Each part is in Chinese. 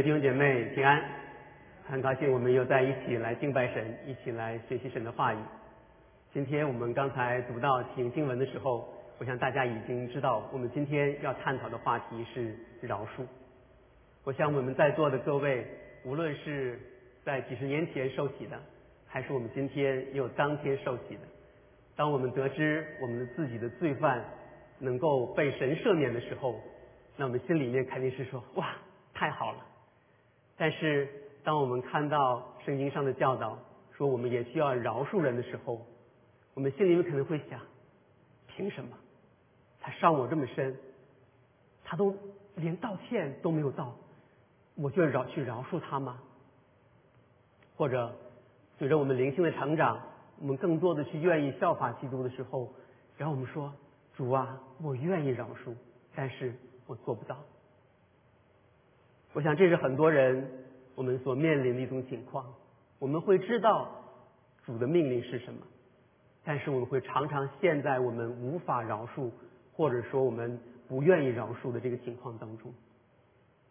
位弟兄姐妹平安，很高兴我们又在一起来敬拜神，一起来学习神的话语。今天我们刚才读到听经文的时候，我想大家已经知道，我们今天要探讨的话题是饶恕。我想我们在座的各位，无论是在几十年前受洗的，还是我们今天又当天受洗的，当我们得知我们自己的罪犯能够被神赦免的时候，那我们心里面肯定是说哇，太好了。但是当我们看到圣经上的教导，说我们也需要饶恕人的时候，我们心里面可能会想：凭什么他伤我这么深，他都连道歉都没有道，我就饶去饶恕他吗？或者随着我们灵性的成长，我们更多的去愿意效法基督的时候，然后我们说：主啊，我愿意饶恕，但是。我做不到。我想这是很多人我们所面临的一种情况。我们会知道主的命令是什么，但是我们会常常陷在我们无法饶恕，或者说我们不愿意饶恕的这个情况当中。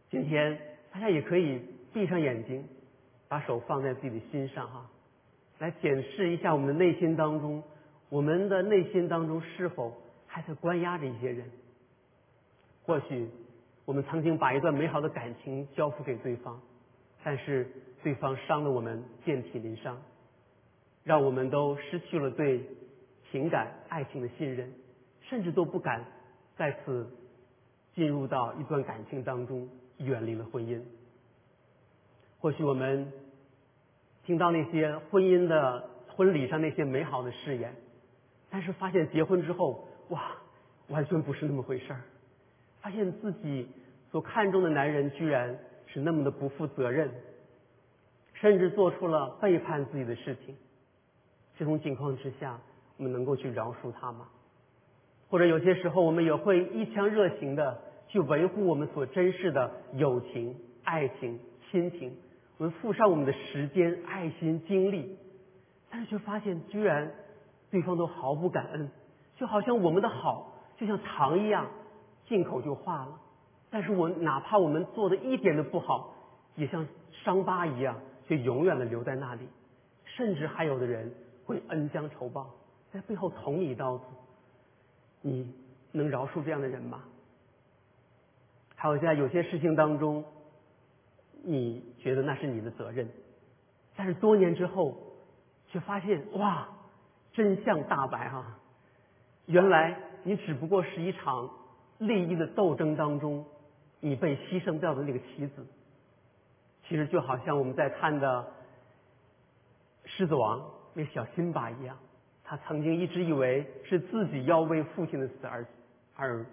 今天大家也可以闭上眼睛，把手放在自己的心上哈，来检视一下我们的内心当中，我们的内心当中是否还在关押着一些人。或许我们曾经把一段美好的感情交付给对方，但是对方伤了我们遍体鳞伤，让我们都失去了对情感、爱情的信任，甚至都不敢再次进入到一段感情当中，远离了婚姻。或许我们听到那些婚姻的婚礼上那些美好的誓言，但是发现结婚之后，哇，完全不是那么回事儿。发现自己所看重的男人居然是那么的不负责任，甚至做出了背叛自己的事情。这种情况之下，我们能够去饶恕他吗？或者有些时候，我们也会一腔热情的去维护我们所珍视的友情、爱情、亲情，我们付上我们的时间、爱心、精力，但是却发现居然对方都毫不感恩，就好像我们的好就像糖一样。进口就化了，但是我哪怕我们做的一点都不好，也像伤疤一样，却永远的留在那里。甚至还有的人会恩将仇报，在背后捅你一刀子。你能饶恕这样的人吗？还有在有些事情当中，你觉得那是你的责任，但是多年之后，却发现哇，真相大白哈！原来你只不过是一场。利益的斗争当中，你被牺牲掉的那个棋子，其实就好像我们在看的《狮子王》那小辛巴一样，他曾经一直以为是自己要为父亲的死而而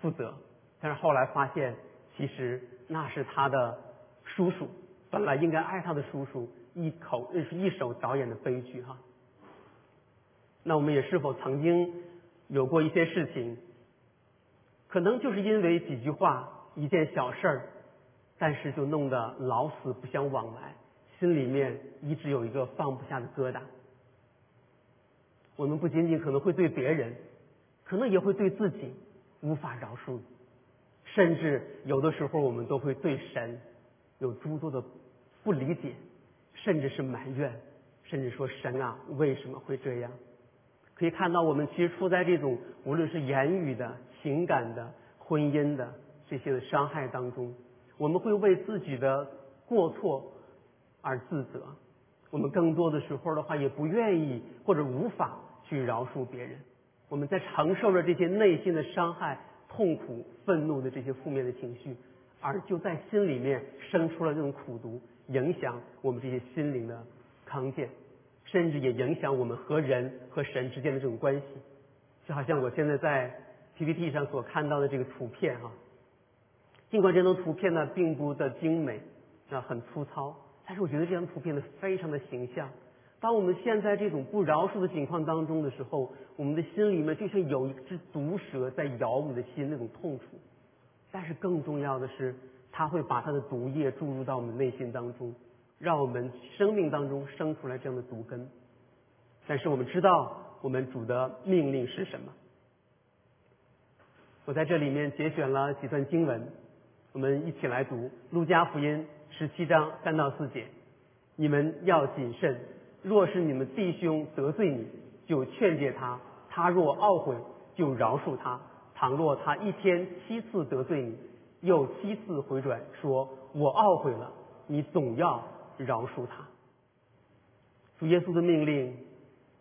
负责，但是后来发现，其实那是他的叔叔，本来应该爱他的叔叔一口是一手导演的悲剧哈。那我们也是否曾经有过一些事情？可能就是因为几句话、一件小事儿，但是就弄得老死不相往来，心里面一直有一个放不下的疙瘩。我们不仅仅可能会对别人，可能也会对自己无法饶恕，甚至有的时候我们都会对神有诸多的不理解，甚至是埋怨，甚至说神啊为什么会这样？可以看到，我们其实处在这种无论是言语的。情感的、婚姻的这些的伤害当中，我们会为自己的过错而自责。我们更多的时候的话，也不愿意或者无法去饶恕别人。我们在承受着这些内心的伤害、痛苦、愤怒的这些负面的情绪，而就在心里面生出了这种苦毒，影响我们这些心灵的康健，甚至也影响我们和人和神之间的这种关系。就好像我现在在。PPT 上所看到的这个图片哈，尽管这张图片呢并不的精美啊很粗糙，但是我觉得这张图片呢非常的形象。当我们现在这种不饶恕的情况当中的时候，我们的心里面就像有一只毒蛇在咬我们的心那种痛楚。但是更重要的是，它会把它的毒液注入到我们内心当中，让我们生命当中生出来这样的毒根。但是我们知道，我们主的命令是什么？我在这里面节选了几段经文，我们一起来读《路加福音》十七章三到四节，你们要谨慎。若是你们弟兄得罪你，就劝诫他；他若懊悔，就饶恕他。倘若他一天七次得罪你，又七次回转说“我懊悔了”，你总要饶恕他。主耶稣的命令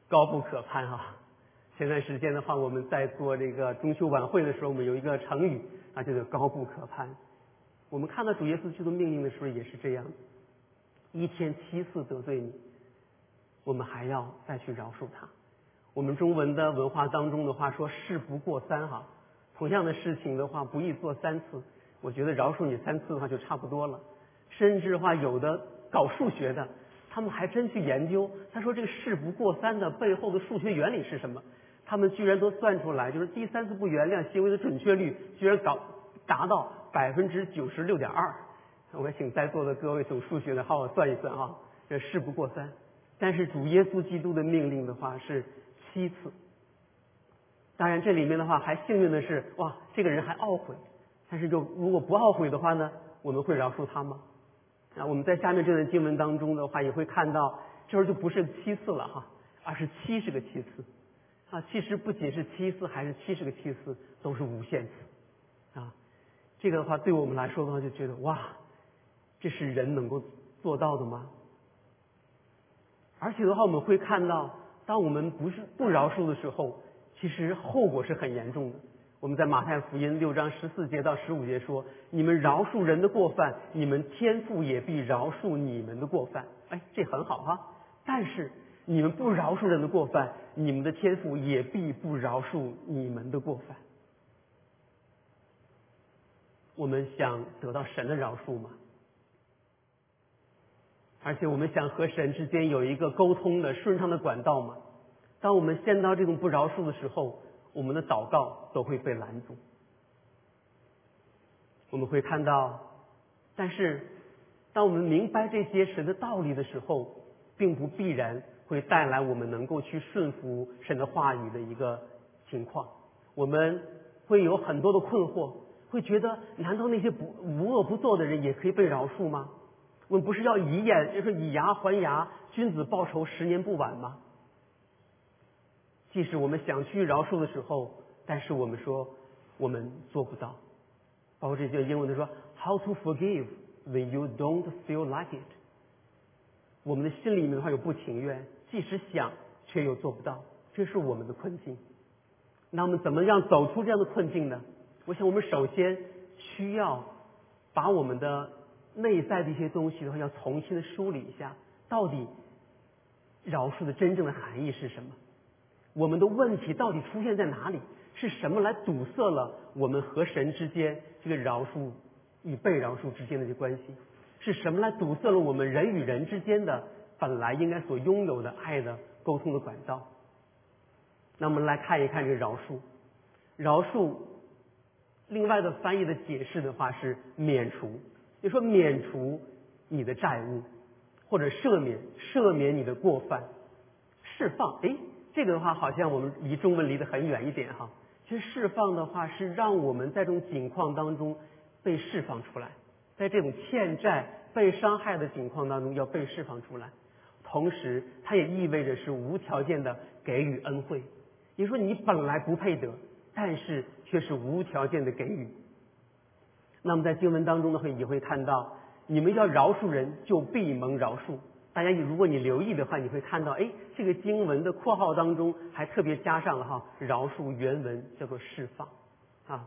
高不可攀啊！前段时间的话，我们在做这个中秋晚会的时候，我们有一个成语啊，叫做“高不可攀”。我们看到主耶稣基督命令的时候也是这样，一天七次得罪你，我们还要再去饶恕他。我们中文的文化当中的话说“事不过三”哈，同样的事情的话不宜做三次。我觉得饶恕你三次的话就差不多了。甚至话有的搞数学的，他们还真去研究，他说这个“事不过三”的背后的数学原理是什么？他们居然都算出来，就是第三次不原谅行为的准确率居然搞达到百分之九十六点二。我请在座的各位懂数学的，好好算一算啊，这事不过三。但是主耶稣基督的命令的话是七次。当然这里面的话还幸运的是，哇，这个人还懊悔。但是就如果不懊悔的话呢，我们会饶恕他吗？啊，我们在下面这段经文当中的话也会看到，这时候就不是七次了哈，而是七十个七次。啊，其实不仅是七次，还是七十个七次，都是无限次。啊，这个的话，对我们来说的话，就觉得哇，这是人能够做到的吗？而且的话，我们会看到，当我们不是不饶恕的时候，其实后果是很严重的。我们在马太福音六章十四节到十五节说：“你们饶恕人的过犯，你们天父也必饶恕你们的过犯。”哎，这很好哈。但是。你们不饶恕人的过犯，你们的天赋也必不饶恕你们的过犯。我们想得到神的饶恕吗？而且我们想和神之间有一个沟通的顺畅的管道吗？当我们陷到这种不饶恕的时候，我们的祷告都会被拦阻。我们会看到，但是当我们明白这些神的道理的时候，并不必然。会带来我们能够去顺服神的话语的一个情况，我们会有很多的困惑，会觉得难道那些不无恶不作的人也可以被饶恕吗？我们不是要以眼就是以牙还牙，君子报仇十年不晚吗？即使我们想去饶恕的时候，但是我们说我们做不到，包括这些英文的说 How to forgive when you don't feel like it？我们的心里面的话有不情愿。即使想，却又做不到，这是我们的困境。那我们怎么样走出这样的困境呢？我想，我们首先需要把我们的内在的一些东西的话，要重新的梳理一下，到底饶恕的真正的含义是什么？我们的问题到底出现在哪里？是什么来堵塞了我们和神之间这个饶恕与被饶恕之间的这关系？是什么来堵塞了我们人与人之间的？本来应该所拥有的爱的沟通的管道。那我们来看一看这个饶恕，饶恕，另外的翻译的解释的话是免除，就说免除你的债务，或者赦免赦免你的过犯，释放。哎，这个的话好像我们离中文离得很远一点哈。其实释放的话是让我们在这种境况当中被释放出来，在这种欠债被伤害的境况当中要被释放出来。同时，它也意味着是无条件的给予恩惠。也说你本来不配得，但是却是无条件的给予。那么在经文当中呢，会也会看到，你们要饶恕人，就必蒙饶恕。大家，如果你留意的话，你会看到，哎，这个经文的括号当中还特别加上了哈，饶恕原文叫做释放啊。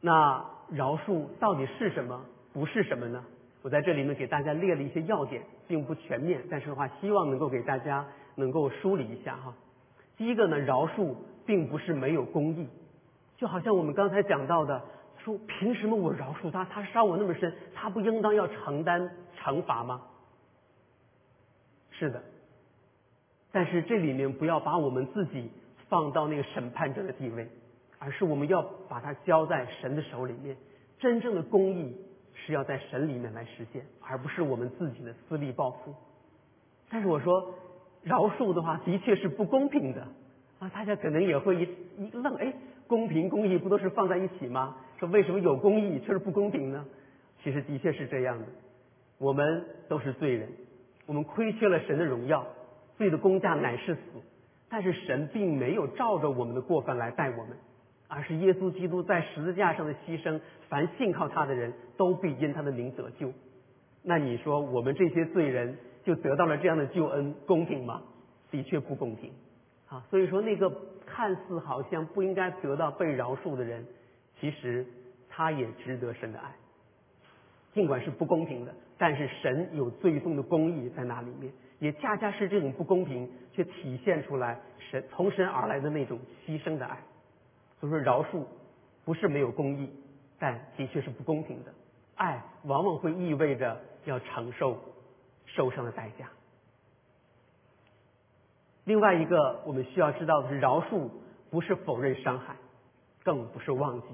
那饶恕到底是什么？不是什么呢？我在这里呢，给大家列了一些要点，并不全面，但是的话，希望能够给大家能够梳理一下哈。第一个呢，饶恕并不是没有公义，就好像我们刚才讲到的，说凭什么我饶恕他，他伤我那么深，他不应当要承担惩罚吗？是的，但是这里面不要把我们自己放到那个审判者的地位，而是我们要把它交在神的手里面，真正的公义。是要在神里面来实现，而不是我们自己的私利报复。但是我说，饶恕的话的确是不公平的啊！大家可能也会一一愣，哎，公平公义不都是放在一起吗？说为什么有公义却是不公平呢？其实的确是这样的，我们都是罪人，我们亏缺了神的荣耀，罪的公价乃是死。但是神并没有照着我们的过犯来待我们，而是耶稣基督在十字架上的牺牲，凡信靠他的人都必因他的名得救。那你说我们这些罪人就得到了这样的救恩，公平吗？的确不公平。啊，所以说那个看似好像不应该得到被饶恕的人，其实他也值得神的爱。尽管是不公平的，但是神有最终的公义在那里面。也恰恰是这种不公平，却体现出来神从神而来的那种牺牲的爱。所以说饶恕不是没有公义，但的确是不公平的。爱往往会意味着要承受受伤的代价。另外一个我们需要知道的是，饶恕不是否认伤害，更不是忘记。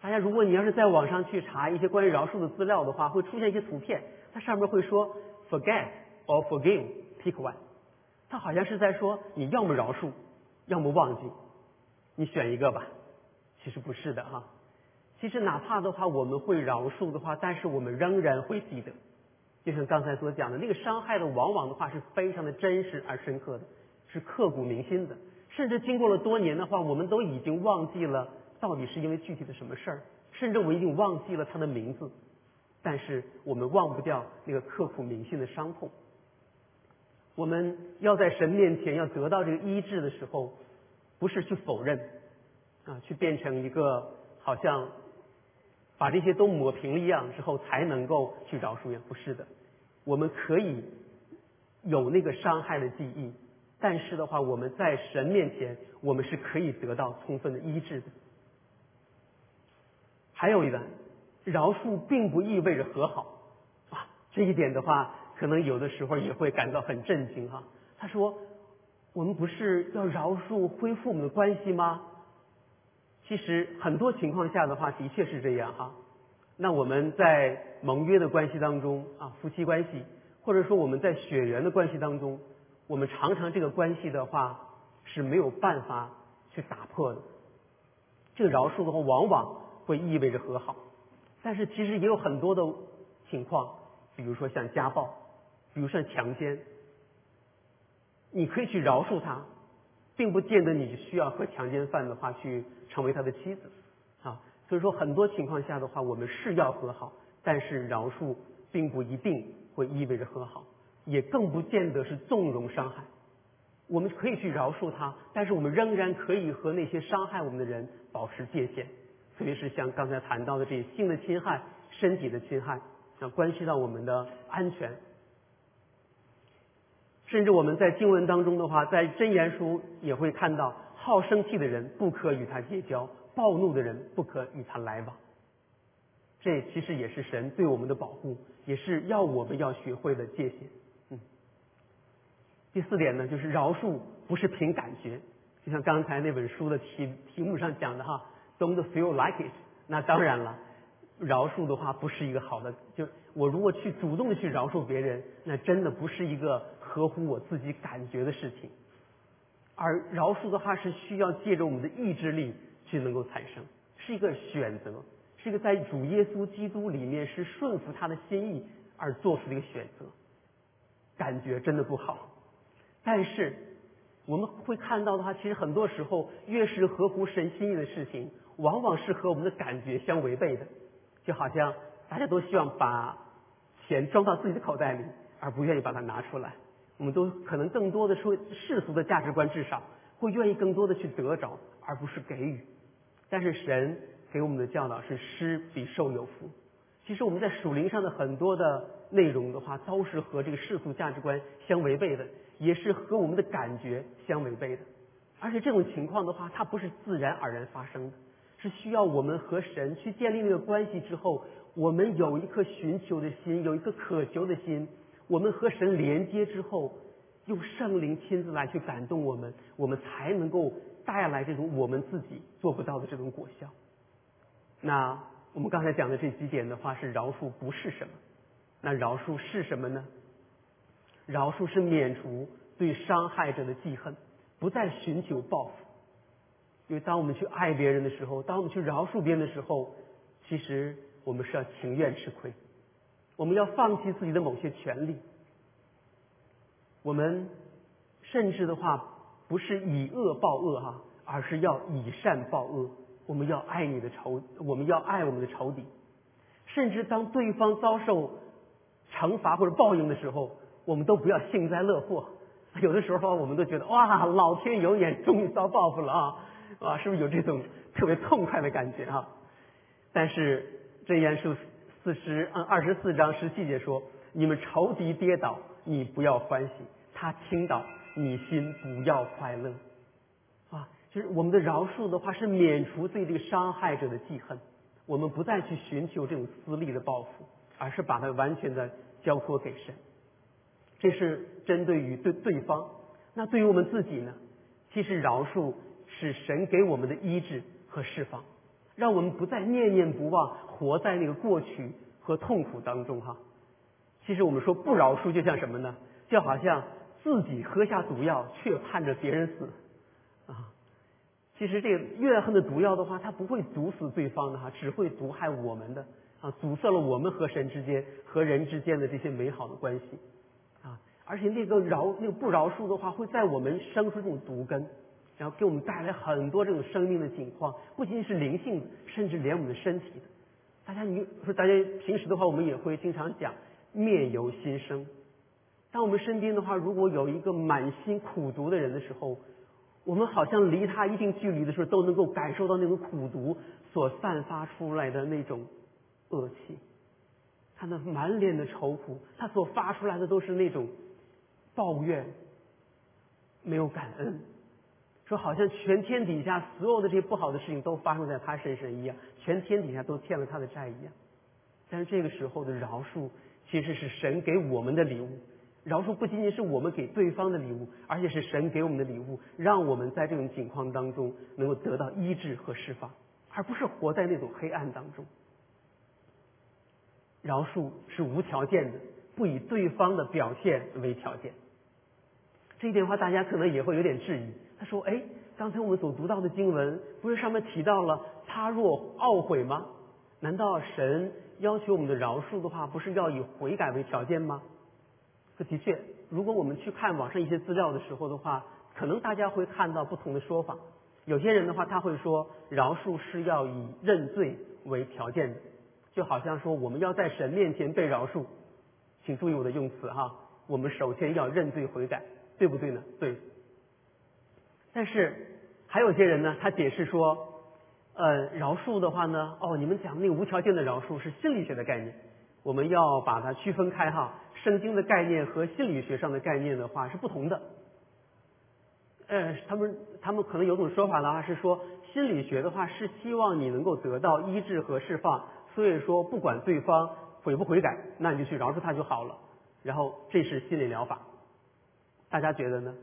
大家，如果你要是在网上去查一些关于饶恕的资料的话，会出现一些图片，它上面会说 “forget”。or forgive, pick one。他好像是在说，你要么饶恕，要么忘记，你选一个吧。其实不是的哈。其实哪怕的话，我们会饶恕的话，但是我们仍然会记得。就像刚才所讲的，那个伤害的往往的话是非常的真实而深刻的，是刻骨铭心的。甚至经过了多年的话，我们都已经忘记了到底是因为具体的什么事儿，甚至我已经忘记了他的名字，但是我们忘不掉那个刻骨铭心的伤痛。我们要在神面前要得到这个医治的时候，不是去否认，啊，去变成一个好像把这些都抹平了一样之后才能够去饶恕呀？不是的，我们可以有那个伤害的记忆，但是的话，我们在神面前，我们是可以得到充分的医治的。还有一个，饶恕并不意味着和好啊，这一点的话。可能有的时候也会感到很震惊哈。他说：“我们不是要饶恕、恢复我们的关系吗？”其实很多情况下的话，的确是这样哈。那我们在盟约的关系当中啊，夫妻关系，或者说我们在血缘的关系当中，我们常常这个关系的话是没有办法去打破的。这个饶恕的话，往往会意味着和好，但是其实也有很多的情况，比如说像家暴。比如像强奸，你可以去饶恕他，并不见得你需要和强奸犯的话去成为他的妻子啊。所以说很多情况下的话，我们是要和好，但是饶恕并不一定会意味着和好，也更不见得是纵容伤害。我们可以去饶恕他，但是我们仍然可以和那些伤害我们的人保持界限，特别是像刚才谈到的这些性的侵害、身体的侵害，那关系到我们的安全。甚至我们在经文当中的话，在真言书也会看到，好生气的人不可与他结交，暴怒的人不可与他来往。这其实也是神对我们的保护，也是要我们要学会的界限。第四点呢，就是饶恕不是凭感觉，就像刚才那本书的题题目上讲的哈，Don't feel like it。那当然了，饶恕的话不是一个好的，就我如果去主动的去饶恕别人，那真的不是一个。合乎我自己感觉的事情，而饶恕的话是需要借着我们的意志力去能够产生，是一个选择，是一个在主耶稣基督里面是顺服他的心意而做出的一个选择。感觉真的不好，但是我们会看到的话，其实很多时候越是合乎神心意的事情，往往是和我们的感觉相违背的。就好像大家都希望把钱装到自己的口袋里，而不愿意把它拿出来。我们都可能更多的说世俗的价值观，至少会愿意更多的去得着，而不是给予。但是神给我们的教导是施比受有福。其实我们在属灵上的很多的内容的话，都是和这个世俗价值观相违背的，也是和我们的感觉相违背的。而且这种情况的话，它不是自然而然发生的，是需要我们和神去建立那个关系之后，我们有一颗寻求的心，有一颗渴求的心。我们和神连接之后，用圣灵亲自来去感动我们，我们才能够带来这种我们自己做不到的这种果效。那我们刚才讲的这几点的话，是饶恕不是什么？那饶恕是什么呢？饶恕是免除对伤害者的记恨，不再寻求报复。因为当我们去爱别人的时候，当我们去饶恕别人的时候，其实。我们是要情愿吃亏，我们要放弃自己的某些权利，我们甚至的话不是以恶报恶哈，而是要以善报恶。我们要爱你的仇，我们要爱我们的仇敌，甚至当对方遭受惩罚或者报应的时候，我们都不要幸灾乐祸。有的时候我们都觉得哇，老天有眼，终于遭报复了啊！啊，是不是有这种特别痛快的感觉啊？但是真言书四十嗯二十四章十七节说：“你们仇敌跌倒，你不要欢喜；他倾倒，你心不要快乐。”啊就是我们的饶恕的话，是免除对这个伤害者的记恨，我们不再去寻求这种私利的报复，而是把它完全的交托给神。这是针对于对对方。那对于我们自己呢？其实饶恕是神给我们的医治和释放，让我们不再念念不忘，活在那个过去和痛苦当中哈。其实我们说不饶恕，就像什么呢？就好像自己喝下毒药，却盼着别人死啊。其实这个怨恨的毒药的话，它不会毒死对方的哈，只会毒害我们的啊，阻塞了我们和神之间、和人之间的这些美好的关系。而且那个饶、那个不饶恕的话，会在我们生出这种毒根，然后给我们带来很多这种生命的境况，不仅仅是灵性，甚至连我们的身体的。大家你说，大家平时的话，我们也会经常讲面由心生。当我们身边的话，如果有一个满心苦毒的人的时候，我们好像离他一定距离的时候，都能够感受到那种苦毒所散发出来的那种恶气，他那满脸的愁苦，他所发出来的都是那种抱怨，没有感恩，说好像全天底下所有的这些不好的事情都发生在他身上一样，全天底下都欠了他的债一样。但是这个时候的饶恕，其实是神给我们的礼物。饶恕不仅仅是我们给对方的礼物，而且是神给我们的礼物，让我们在这种境况当中能够得到医治和释放，而不是活在那种黑暗当中。饶恕是无条件的，不以对方的表现为条件。这一点话，大家可能也会有点质疑。他说：“哎，刚才我们所读到的经文，不是上面提到了他若懊悔吗？难道神要求我们的饶恕的话，不是要以悔改为条件吗？”这的确，如果我们去看网上一些资料的时候的话，可能大家会看到不同的说法。有些人的话，他会说饶恕是要以认罪为条件的，就好像说我们要在神面前被饶恕，请注意我的用词哈，我们首先要认罪悔改，对不对呢？对。但是还有些人呢，他解释说，呃，饶恕的话呢，哦，你们讲那个无条件的饶恕是心理学的概念，我们要把它区分开哈。圣经的概念和心理学上的概念的话是不同的。呃，他们他们可能有种说法的话是说，心理学的话是希望你能够得到医治和释放，所以说不管对方悔不悔改，那你就去饶恕他就好了。然后这是心理疗法。大家觉得呢？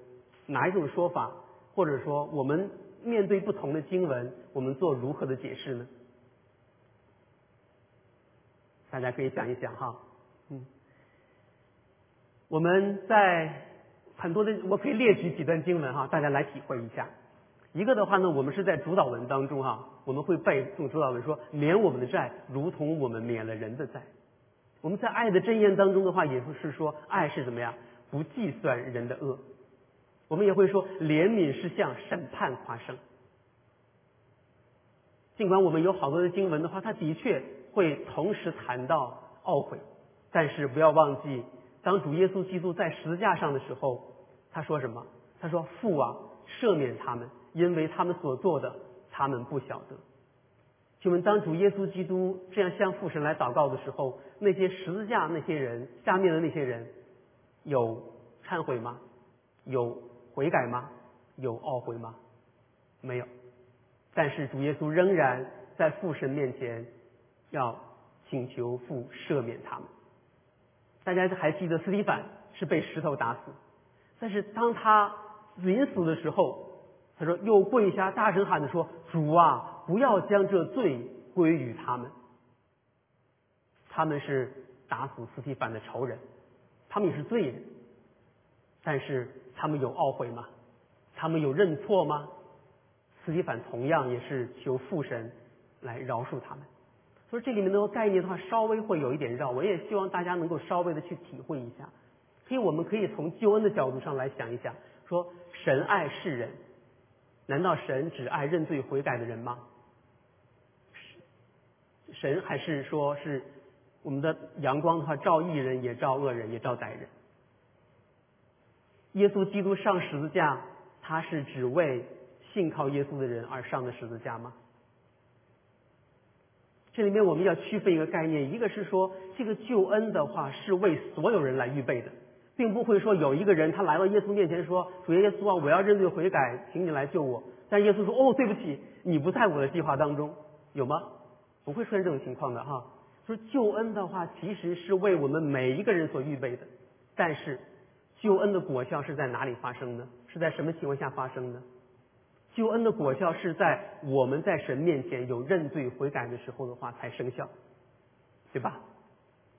哪一种说法，或者说我们面对不同的经文，我们做如何的解释呢？大家可以想一想哈，嗯。我们在很多的，我可以列举几段经文哈，大家来体会一下。一个的话呢，我们是在主导文当中哈，我们会背诵主导文说：“免我们的债，如同我们免了人的债。”我们在爱的箴言当中的话，也是说爱是怎么样，不计算人的恶。我们也会说怜悯是向审判发生。尽管我们有好多的经文的话，它的确会同时谈到懊悔，但是不要忘记。当主耶稣基督在十字架上的时候，他说什么？他说：“父啊，赦免他们，因为他们所做的，他们不晓得。”请问，当主耶稣基督这样向父神来祷告的时候，那些十字架那些人下面的那些人，有忏悔吗？有悔改吗？有懊悔吗？没有。但是主耶稣仍然在父神面前要请求父赦免他们。大家还记得斯蒂凡是被石头打死，但是当他临死的时候，他说又跪下大声喊着说：“主啊，不要将这罪归于他们。”他们是打死斯蒂凡的仇人，他们也是罪人，但是他们有懊悔吗？他们有认错吗？斯蒂凡同样也是求父神来饶恕他们。所以这里面的概念的话，稍微会有一点绕。我也希望大家能够稍微的去体会一下。所以我们可以从救恩的角度上来想一想，说神爱世人，难道神只爱认罪悔改的人吗？神还是说是我们的阳光的话，照义人也照恶人，也照歹人。耶稣基督上十字架，他是只为信靠耶稣的人而上的十字架吗？这里面我们要区分一个概念，一个是说这个救恩的话是为所有人来预备的，并不会说有一个人他来到耶稣面前说：“主耶稣啊，我要认罪悔改，请你来救我。”但耶稣说：“哦，对不起，你不在我的计划当中，有吗？”不会出现这种情况的哈。说救恩的话，其实是为我们每一个人所预备的，但是救恩的果效是在哪里发生呢？是在什么情况下发生呢？救恩的果效是在我们在神面前有认罪悔改的时候的话才生效，对吧？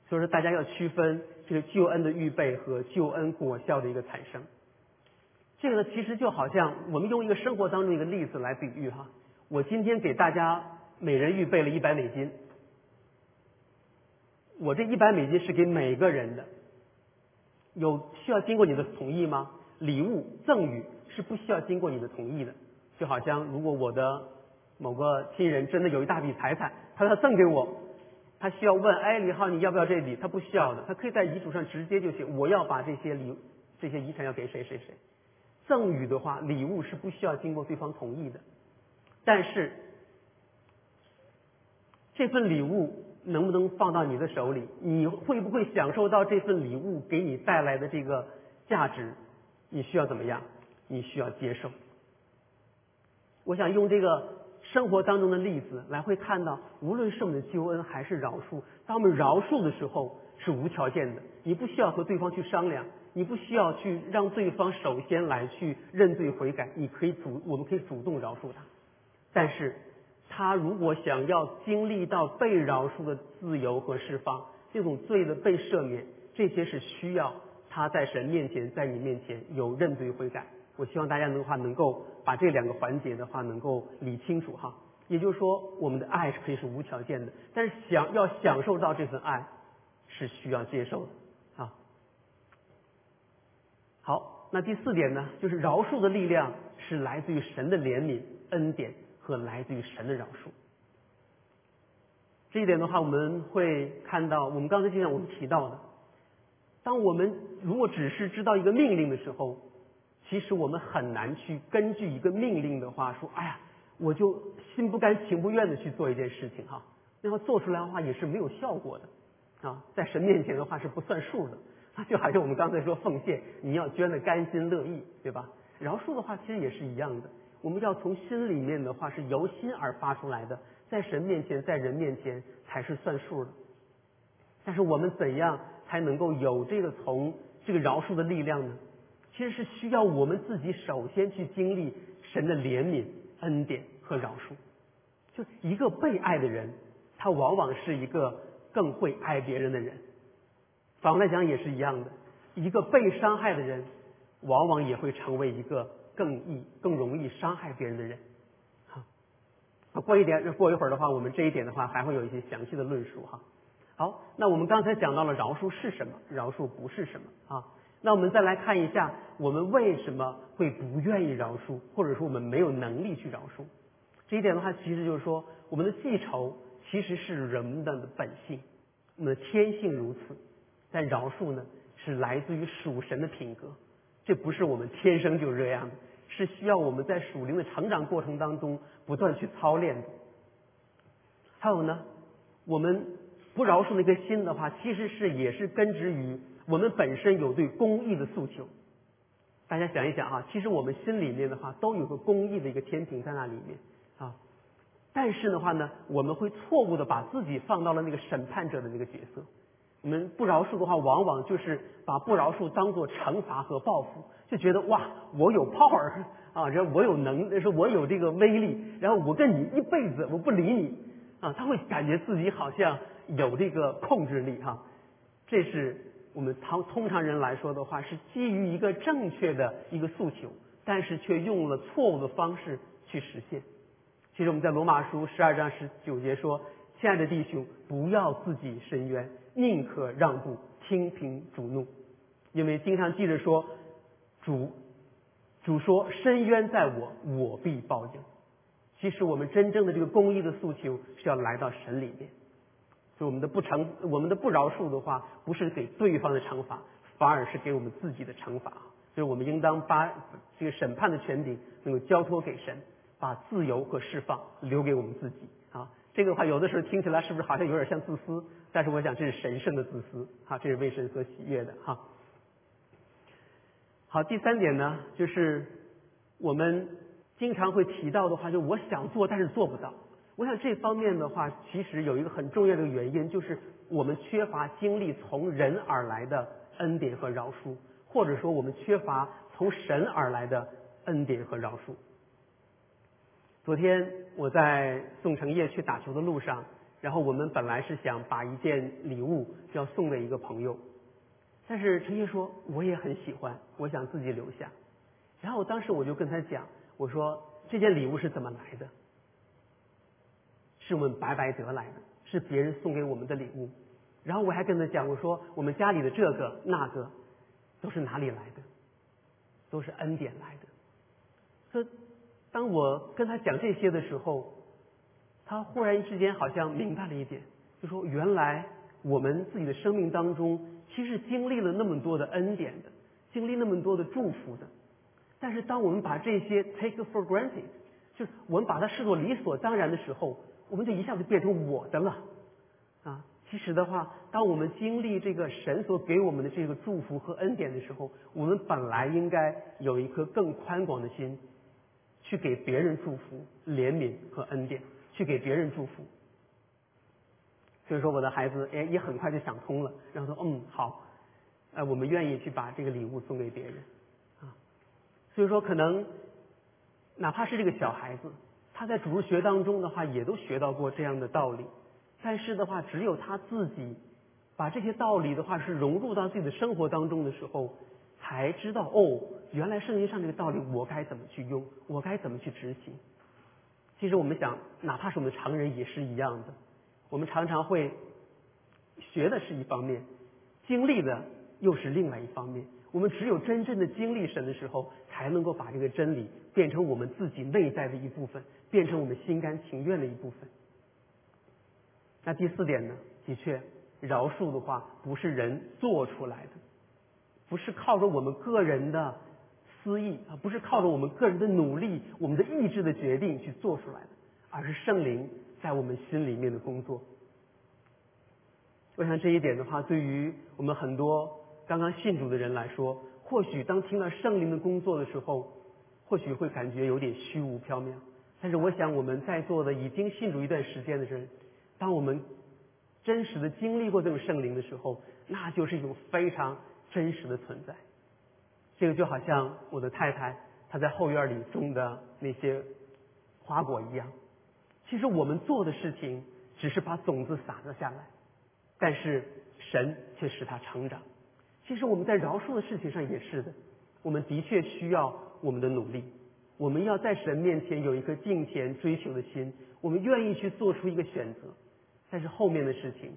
所以说大家要区分这个救恩的预备和救恩果效的一个产生。这个呢，其实就好像我们用一个生活当中一个例子来比喻哈。我今天给大家每人预备了一百美金，我这一百美金是给每个人的，有需要经过你的同意吗？礼物赠与是不需要经过你的同意的。就好像如果我的某个亲人真的有一大笔财产，他要赠给我，他需要问，哎，李浩你要不要这笔？他不需要的，他可以在遗嘱上直接就写，我要把这些礼这些遗产要给谁谁谁。赠与的话，礼物是不需要经过对方同意的，但是这份礼物能不能放到你的手里？你会不会享受到这份礼物给你带来的这个价值？你需要怎么样？你需要接受。我想用这个生活当中的例子来，会看到，无论是我们的救恩还是饶恕，当我们饶恕的时候是无条件的，你不需要和对方去商量，你不需要去让对方首先来去认罪悔改，你可以主，我们可以主动饶恕他。但是，他如果想要经历到被饶恕的自由和释放，这种罪的被赦免，这些是需要他在神面前，在你面前有认罪悔改。我希望大家的话能够把这两个环节的话能够理清楚哈，也就是说我们的爱是可以是无条件的，但是想要享受到这份爱是需要接受的啊。好，那第四点呢，就是饶恕的力量是来自于神的怜悯、恩典和来自于神的饶恕。这一点的话，我们会看到，我们刚才就像我们提到的，当我们如果只是知道一个命令的时候。其实我们很难去根据一个命令的话说，哎呀，我就心不甘情不愿的去做一件事情哈，那么做出来的话也是没有效果的啊，在神面前的话是不算数的，就好像我们刚才说奉献，你要捐的甘心乐意，对吧？饶恕的话其实也是一样的，我们要从心里面的话是由心而发出来的，在神面前，在人面前才是算数的。但是我们怎样才能够有这个从这个饶恕的力量呢？其实是需要我们自己首先去经历神的怜悯、恩典和饶恕。就一个被爱的人，他往往是一个更会爱别人的人。反过来讲也是一样的，一个被伤害的人，往往也会成为一个更易、更容易伤害别人的人。好，过一点，过一会儿的话，我们这一点的话还会有一些详细的论述哈。好，那我们刚才讲到了饶恕是什么，饶恕不是什么啊？那我们再来看一下，我们为什么会不愿意饶恕，或者说我们没有能力去饶恕？这一点的话，其实就是说，我们的记仇其实是人的本性，我们的天性如此。但饶恕呢，是来自于属神的品格，这不是我们天生就这样的，是需要我们在属灵的成长过程当中不断去操练的。还有呢，我们不饶恕那颗心的话，其实是也是根植于。我们本身有对公益的诉求，大家想一想啊，其实我们心里面的话都有个公益的一个天平在那里面啊，但是的话呢，我们会错误的把自己放到了那个审判者的那个角色。我们不饶恕的话，往往就是把不饶恕当做惩罚和报复，就觉得哇，我有 power 啊，然后我有能，说我有这个威力，然后我跟你一辈子，我不理你啊，他会感觉自己好像有这个控制力哈，这是。我们通通常人来说的话，是基于一个正确的一个诉求，但是却用了错误的方式去实现。其实我们在罗马书十二章十九节说：“亲爱的弟兄，不要自己伸冤，宁可让步，听凭主怒，因为经常记着说，主主说深冤在我，我必报应。其实我们真正的这个公义的诉求是要来到神里面，所以我们的不成，我们的不饶恕的话，不是给对方的惩罚，反而是给我们自己的惩罚。所以我们应当把这个审判的权柄能够交托给神，把自由和释放留给我们自己啊。这个话有的时候听起来是不是好像有点像自私？但是我想这是神圣的自私哈，这是为神所喜悦的哈。好，第三点呢，就是我们经常会提到的话，就我想做，但是做不到。我想这方面的话，其实有一个很重要的原因，就是我们缺乏经历从人而来的恩典和饶恕，或者说我们缺乏从神而来的恩典和饶恕。昨天我在送成业去打球的路上，然后我们本来是想把一件礼物要送给一个朋友，但是陈业说我也很喜欢，我想自己留下。然后我当时我就跟他讲，我说这件礼物是怎么来的？是我们白白得来的，是别人送给我们的礼物。然后我还跟他讲，我说我们家里的这个那个都是哪里来的？都是恩典来的。说。当我跟他讲这些的时候，他忽然之间好像明白了一点，就说原来我们自己的生命当中，其实经历了那么多的恩典的，经历那么多的祝福的，但是当我们把这些 take for granted，就是我们把它视作理所当然的时候，我们就一下子变成我的了啊！其实的话，当我们经历这个神所给我们的这个祝福和恩典的时候，我们本来应该有一颗更宽广的心。去给别人祝福、怜悯和恩典，去给别人祝福。所以说，我的孩子哎也很快就想通了，然后说嗯好，呃我们愿意去把这个礼物送给别人啊。所以说，可能哪怕是这个小孩子，他在主日学当中的话，也都学到过这样的道理。但是的话，只有他自己把这些道理的话是融入到自己的生活当中的时候。才知道哦，原来圣经上这个道理我该怎么去用，我该怎么去执行。其实我们想，哪怕是我们常人也是一样的，我们常常会学的是一方面，经历的又是另外一方面。我们只有真正的经历神的时候，才能够把这个真理变成我们自己内在的一部分，变成我们心甘情愿的一部分。那第四点呢？的确，饶恕的话不是人做出来的。不是靠着我们个人的私意啊，不是靠着我们个人的努力、我们的意志的决定去做出来的，而是圣灵在我们心里面的工作。我想这一点的话，对于我们很多刚刚信主的人来说，或许当听到圣灵的工作的时候，或许会感觉有点虚无缥缈。但是我想我们在座的已经信主一段时间的人，当我们真实的经历过这种圣灵的时候，那就是一种非常。真实的存在，这个就好像我的太太她在后院里种的那些花果一样。其实我们做的事情只是把种子撒了下来，但是神却使它成长。其实我们在饶恕的事情上也是的，我们的确需要我们的努力，我们要在神面前有一颗敬虔追求的心，我们愿意去做出一个选择。但是后面的事情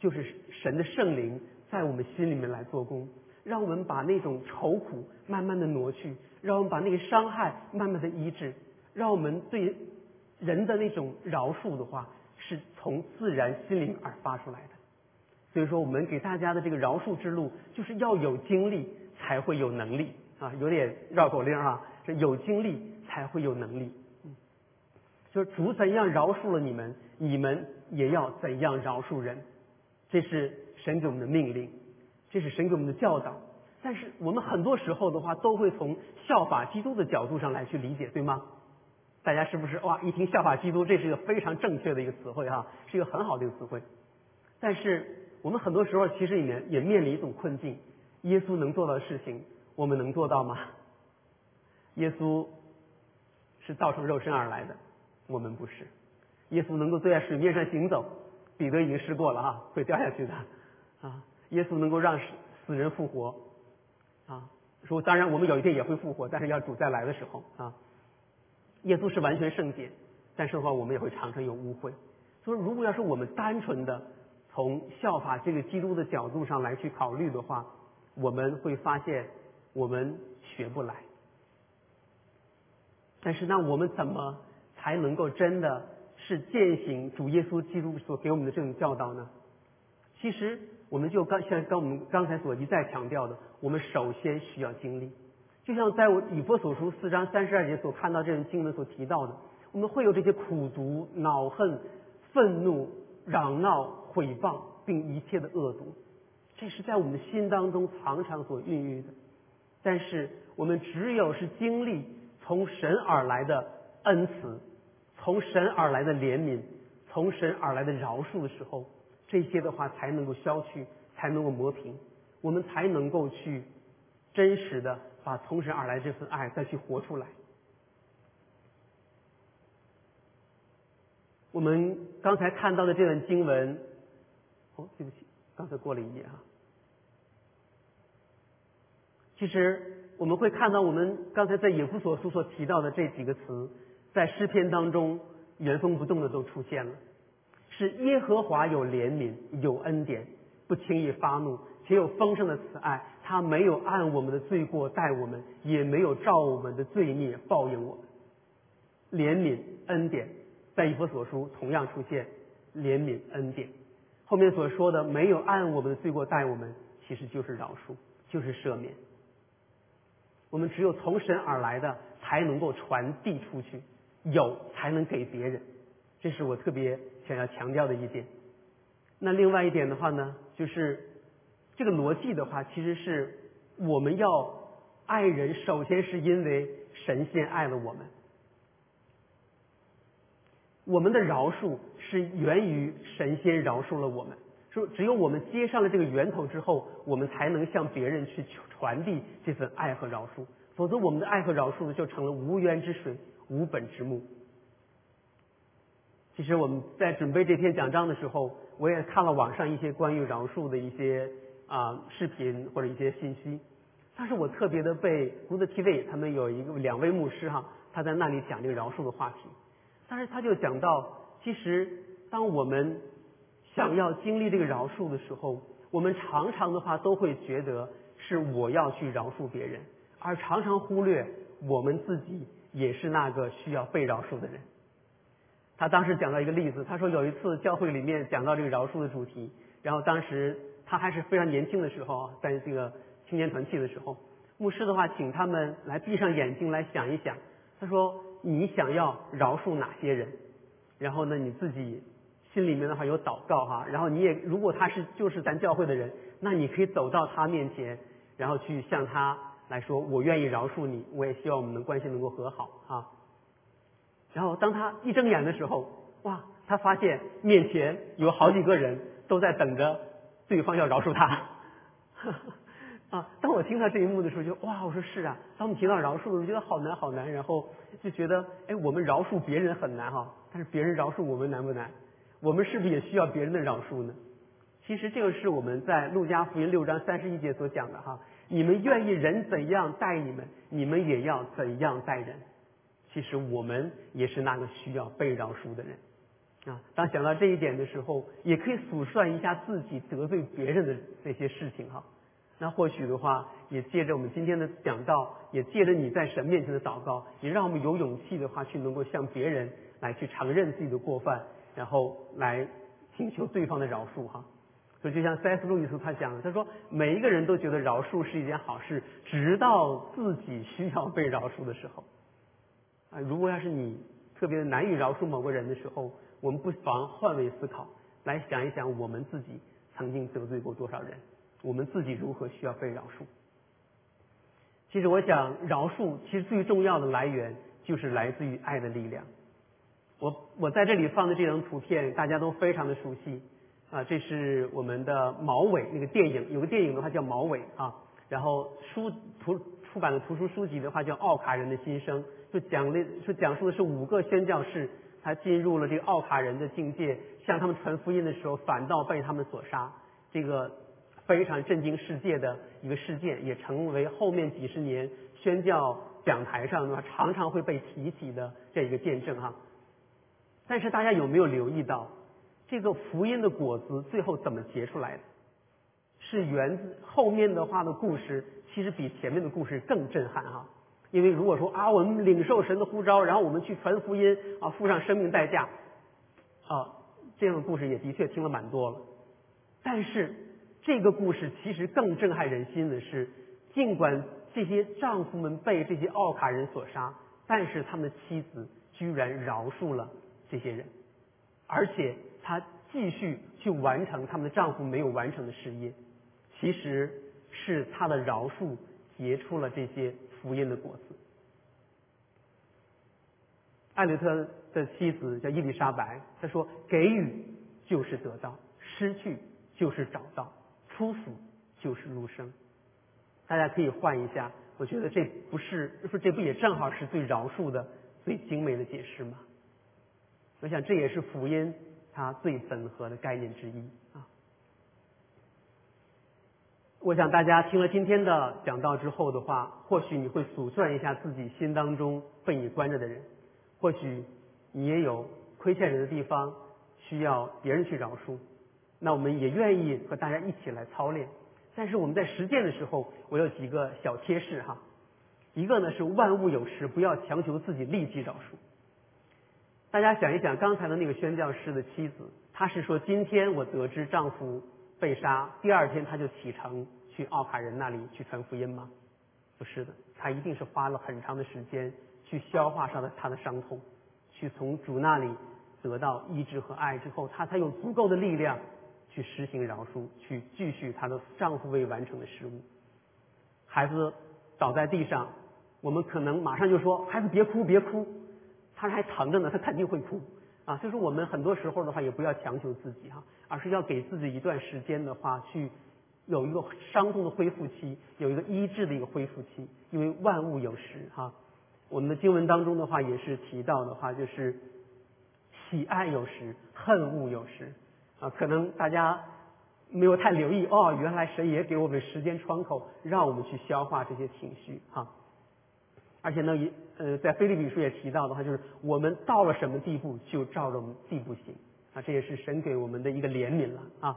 就是神的圣灵在我们心里面来做工。让我们把那种愁苦慢慢的挪去，让我们把那个伤害慢慢的医治，让我们对人的那种饶恕的话，是从自然心灵而发出来的。所以说，我们给大家的这个饶恕之路，就是要有经历才会有能力啊，有点绕口令啊，这有经历才会有能力。嗯就是主怎样饶恕了你们，你们也要怎样饶恕人，这是神给我们的命令。这是神给我们的教导，但是我们很多时候的话，都会从效法基督的角度上来去理解，对吗？大家是不是哇？一听效法基督，这是一个非常正确的一个词汇哈，是一个很好的一个词汇。但是我们很多时候其实里面也面临一种困境：耶稣能做到的事情，我们能做到吗？耶稣是造成肉身而来的，我们不是。耶稣能够坐在水面上行走，彼得已经试过了哈，会掉下去的啊。耶稣能够让死死人复活，啊，说当然我们有一天也会复活，但是要主再来的时候啊。耶稣是完全圣洁，但是的话我们也会常常有误会，说如果要是我们单纯的从效法这个基督的角度上来去考虑的话，我们会发现我们学不来。但是那我们怎么才能够真的是践行主耶稣基督所给我们的这种教导呢？其实我们就刚像刚我们刚才所一再强调的，我们首先需要经历。就像在我以佛所书四章三十二节所看到这种经文所提到的，我们会有这些苦毒、恼恨、愤怒、嚷闹、毁谤，并一切的恶毒，这是在我们心当中常常所孕育的。但是我们只有是经历从神而来的恩慈，从神而来的怜悯，从神而来的饶恕的时候，这些的话才能够消去，才能够磨平，我们才能够去真实的。把从神而来这份爱再去活出来。我们刚才看到的这段经文，哦，对不起，刚才过了一页啊。其实我们会看到，我们刚才在以弗所书所提到的这几个词，在诗篇当中原封不动的都出现了。是耶和华有怜悯，有恩典，不轻易发怒，且有丰盛的慈爱。他没有按我们的罪过待我们，也没有照我们的罪孽报应我们。怜悯恩典，在一佛所书同样出现怜悯恩典。后面所说的没有按我们的罪过待我们，其实就是饶恕，就是赦免。我们只有从神而来的，才能够传递出去，有才能给别人。这是我特别想要强调的一点。那另外一点的话呢，就是。这个逻辑的话，其实是我们要爱人，首先是因为神先爱了我们。我们的饶恕是源于神仙饶恕了我们，说只有我们接上了这个源头之后，我们才能向别人去传递这份爱和饶恕，否则我们的爱和饶恕，就成了无源之水、无本之木。其实我们在准备这篇讲章的时候，我也看了网上一些关于饶恕的一些。啊，视频或者一些信息，但是我特别的被 Good TV 他们有一个两位牧师哈，他在那里讲这个饶恕的话题，但是他就讲到，其实当我们想要经历这个饶恕的时候，我们常常的话都会觉得是我要去饶恕别人，而常常忽略我们自己也是那个需要被饶恕的人。他当时讲到一个例子，他说有一次教会里面讲到这个饶恕的主题，然后当时。他还是非常年轻的时候，在这个青年团契的时候，牧师的话请他们来闭上眼睛来想一想。他说：“你想要饶恕哪些人？然后呢，你自己心里面的话有祷告哈。然后你也如果他是就是咱教会的人，那你可以走到他面前，然后去向他来说：我愿意饶恕你，我也希望我们的关系能够和好啊。然后当他一睁眼的时候，哇，他发现面前有好几个人都在等着。”对方要饶恕他，啊！当我听到这一幕的时候，就哇！我说是啊。当我们提到饶恕的时候，觉得好难好难，然后就觉得，哎，我们饶恕别人很难哈，但是别人饶恕我们难不难？我们是不是也需要别人的饶恕呢？其实这个是我们在路加福音六章三十一节所讲的哈。你们愿意人怎样待你们，你们也要怎样待人。其实我们也是那个需要被饶恕的人。啊，当想到这一点的时候，也可以数算一下自己得罪别人的那些事情哈。那或许的话，也借着我们今天的讲道，也借着你在神面前的祷告，也让我们有勇气的话，去能够向别人来去承认自己的过犯，然后来请求对方的饶恕哈。所以就像塞斯路易斯他讲的，他说每一个人都觉得饶恕是一件好事，直到自己需要被饶恕的时候。啊，如果要是你特别的难以饶恕某个人的时候，我们不妨换位思考，来想一想我们自己曾经得罪过多少人，我们自己如何需要被饶恕。其实我想，饶恕其实最重要的来源就是来自于爱的力量。我我在这里放的这张图片，大家都非常的熟悉啊，这是我们的毛伟那个电影，有个电影的话叫《毛伟》啊，然后书图出版的图书书籍的话叫《奥卡人的心声》，就讲的是讲述的是五个宣教士。他进入了这个奥卡人的境界，向他们传福音的时候，反倒被他们所杀。这个非常震惊世界的一个事件，也成为后面几十年宣教讲台上的话常常会被提起的这一个见证哈。但是大家有没有留意到，这个福音的果子最后怎么结出来的？是源自后面的话的故事，其实比前面的故事更震撼哈。因为如果说啊，我们领受神的呼召，然后我们去传福音啊，付上生命代价啊，这样的故事也的确听了蛮多了。但是这个故事其实更震撼人心的是，尽管这些丈夫们被这些奥卡人所杀，但是他们的妻子居然饶恕了这些人，而且她继续去完成他们的丈夫没有完成的事业。其实是他的饶恕结出了这些福音的果子。艾略特的妻子叫伊丽莎白，她说：“给予就是得到，失去就是找到，出死就是入生。”大家可以换一下，我觉得这不是说这不也正好是最饶恕的、最精美的解释吗？我想这也是福音它最本合的概念之一啊。我想大家听了今天的讲道之后的话，或许你会数算一下自己心当中被你关着的人，或许你也有亏欠人的地方，需要别人去饶恕。那我们也愿意和大家一起来操练。但是我们在实践的时候，我有几个小贴士哈。一个呢是万物有时，不要强求自己立即饶恕。大家想一想，刚才的那个宣教师的妻子，她是说今天我得知丈夫。被杀，第二天他就启程去奥卡人那里去传福音吗？不是的，他一定是花了很长的时间去消化上的他的伤痛，去从主那里得到医治和爱之后，他才有足够的力量去实行饶恕，去继续他的丈夫未完成的事务。孩子倒在地上，我们可能马上就说：“孩子别哭，别哭，他还疼着呢，他肯定会哭。”啊，所以说我们很多时候的话，也不要强求自己哈，而是要给自己一段时间的话，去有一个伤痛的恢复期，有一个医治的一个恢复期。因为万物有时哈，我们的经文当中的话也是提到的话，就是喜爱有时，恨恶有时啊。可能大家没有太留意哦，原来神也给我们时间窗口，让我们去消化这些情绪哈。而且呢，也呃，在菲利比书也提到的话，就是我们到了什么地步，就照着我们地步行啊，这也是神给我们的一个怜悯了啊。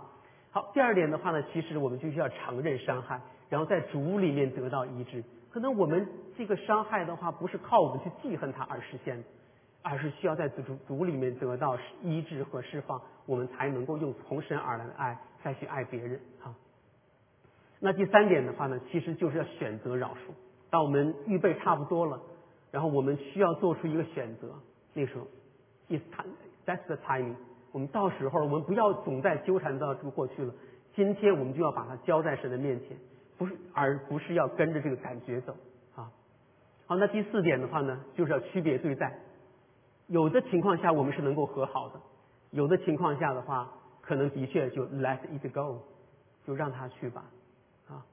好，第二点的话呢，其实我们就需要承认伤害，然后在主里面得到医治。可能我们这个伤害的话，不是靠我们去记恨它而实现的，而是需要在主主里面得到医治和释放，我们才能够用从神而来的爱再去爱别人啊。那第三点的话呢，其实就是要选择饶恕。当我们预备差不多了，然后我们需要做出一个选择，那时候，is time that's the timing。我们到时候，我们不要总在纠缠到这个过去了。今天我们就要把它交在神的面前，不是，而不是要跟着这个感觉走啊。好，那第四点的话呢，就是要区别对待。有的情况下我们是能够和好的，有的情况下的话，可能的确就 let it go，就让他去吧啊。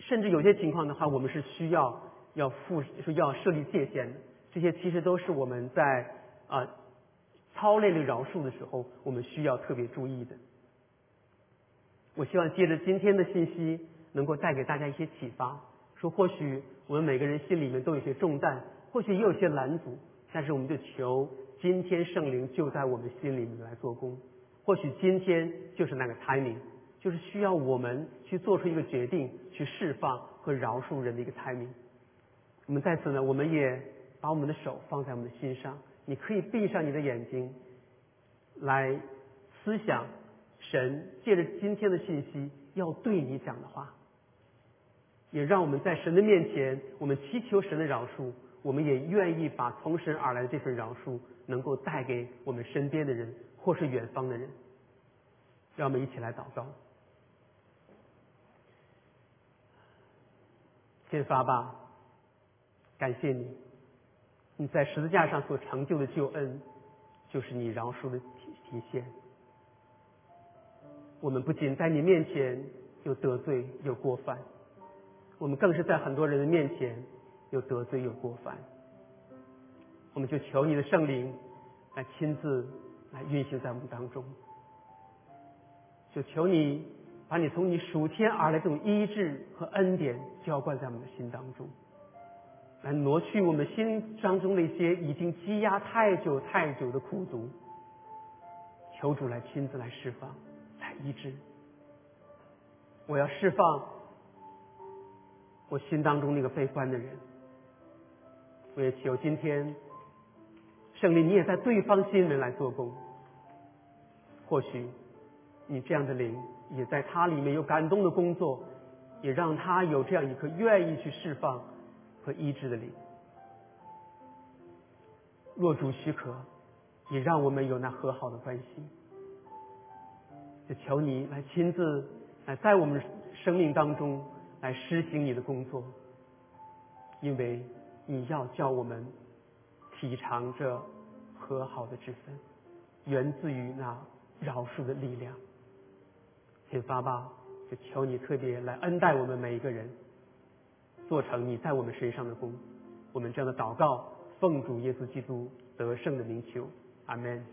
甚至有些情况的话，我们是需要要负是要设立界限的。这些其实都是我们在啊操练的饶恕的时候，我们需要特别注意的。我希望借着今天的信息，能够带给大家一些启发。说或许我们每个人心里面都有些重担，或许也有些拦阻，但是我们就求今天圣灵就在我们心里面来做工。或许今天就是那个 timing。就是需要我们去做出一个决定，去释放和饶恕人的一个 timing。我们在此呢，我们也把我们的手放在我们的心上。你可以闭上你的眼睛，来思想神借着今天的信息要对你讲的话。也让我们在神的面前，我们祈求神的饶恕。我们也愿意把从神而来的这份饶恕，能够带给我们身边的人或是远方的人。让我们一起来祷告。天发吧，感谢你，你在十字架上所成就的救恩，就是你饶恕的体体现。我们不仅在你面前有得罪有过犯，我们更是在很多人的面前有得罪有过犯。我们就求你的圣灵来亲自来运行在我们当中，就求你。把你从你属天而来这种医治和恩典浇灌在我们的心当中，来挪去我们心当中那些已经积压太久太久的苦毒。求主来亲自来释放，来医治。我要释放我心当中那个被关的人。我也求今天圣灵，你也在对方心里面来做工。或许你这样的灵也在他里面有感动的工作，也让他有这样一颗愿意去释放和医治的灵。若主许可，也让我们有那和好的关系。就求你来亲自来在我们生命当中来施行你的工作，因为你要叫我们体尝这和好的之分，源自于那饶恕的力量。请发吧，就求你特别来恩待我们每一个人，做成你在我们身上的功。我们这样的祷告。奉主耶稣基督得胜的名求，阿门。